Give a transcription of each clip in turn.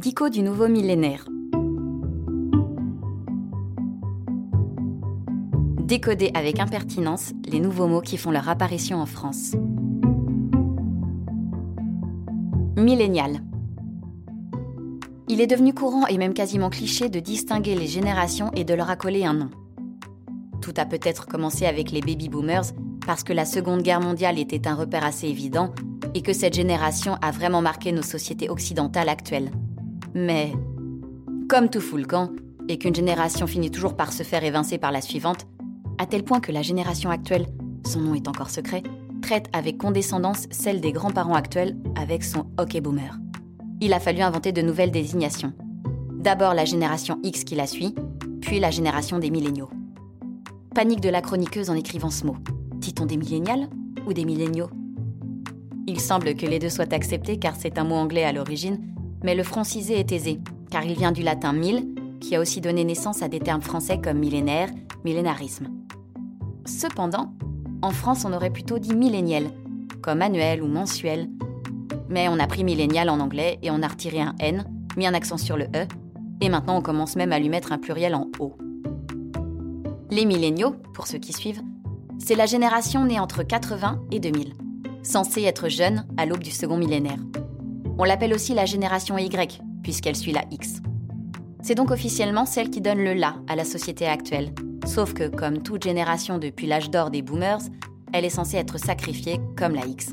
Dico du nouveau millénaire. Décoder avec impertinence les nouveaux mots qui font leur apparition en France. Millénial. Il est devenu courant et même quasiment cliché de distinguer les générations et de leur accoler un nom. Tout a peut-être commencé avec les baby boomers parce que la Seconde Guerre mondiale était un repère assez évident et que cette génération a vraiment marqué nos sociétés occidentales actuelles. Mais, comme tout fout camp, et qu'une génération finit toujours par se faire évincer par la suivante, à tel point que la génération actuelle, son nom est encore secret, traite avec condescendance celle des grands-parents actuels avec son hockey boomer. Il a fallu inventer de nouvelles désignations. D'abord la génération X qui la suit, puis la génération des milléniaux. Panique de la chroniqueuse en écrivant ce mot. Dit-on des millénials ou des milléniaux? Il semble que les deux soient acceptés car c'est un mot anglais à l'origine, mais le francisé est aisé, car il vient du latin mille, qui a aussi donné naissance à des termes français comme millénaire, millénarisme. Cependant, en France, on aurait plutôt dit milléniel, comme annuel ou mensuel. Mais on a pris millénial en anglais et on a retiré un N, mis un accent sur le E, et maintenant on commence même à lui mettre un pluriel en O. Les milléniaux, pour ceux qui suivent, c'est la génération née entre 80 et 2000, censée être jeune à l'aube du second millénaire. On l'appelle aussi la génération Y, puisqu'elle suit la X. C'est donc officiellement celle qui donne le la à la société actuelle. Sauf que, comme toute génération depuis l'âge d'or des boomers, elle est censée être sacrifiée comme la X.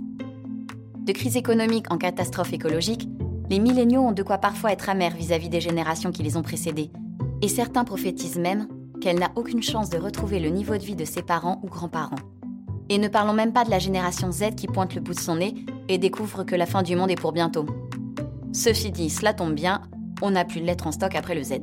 De crise économique en catastrophe écologique, les milléniaux ont de quoi parfois être amers vis-à-vis des générations qui les ont précédées. Et certains prophétisent même qu'elle n'a aucune chance de retrouver le niveau de vie de ses parents ou grands-parents. Et ne parlons même pas de la génération Z qui pointe le bout de son nez et découvre que la fin du monde est pour bientôt. Ceci dit, cela tombe bien, on n'a plus de lettres en stock après le Z.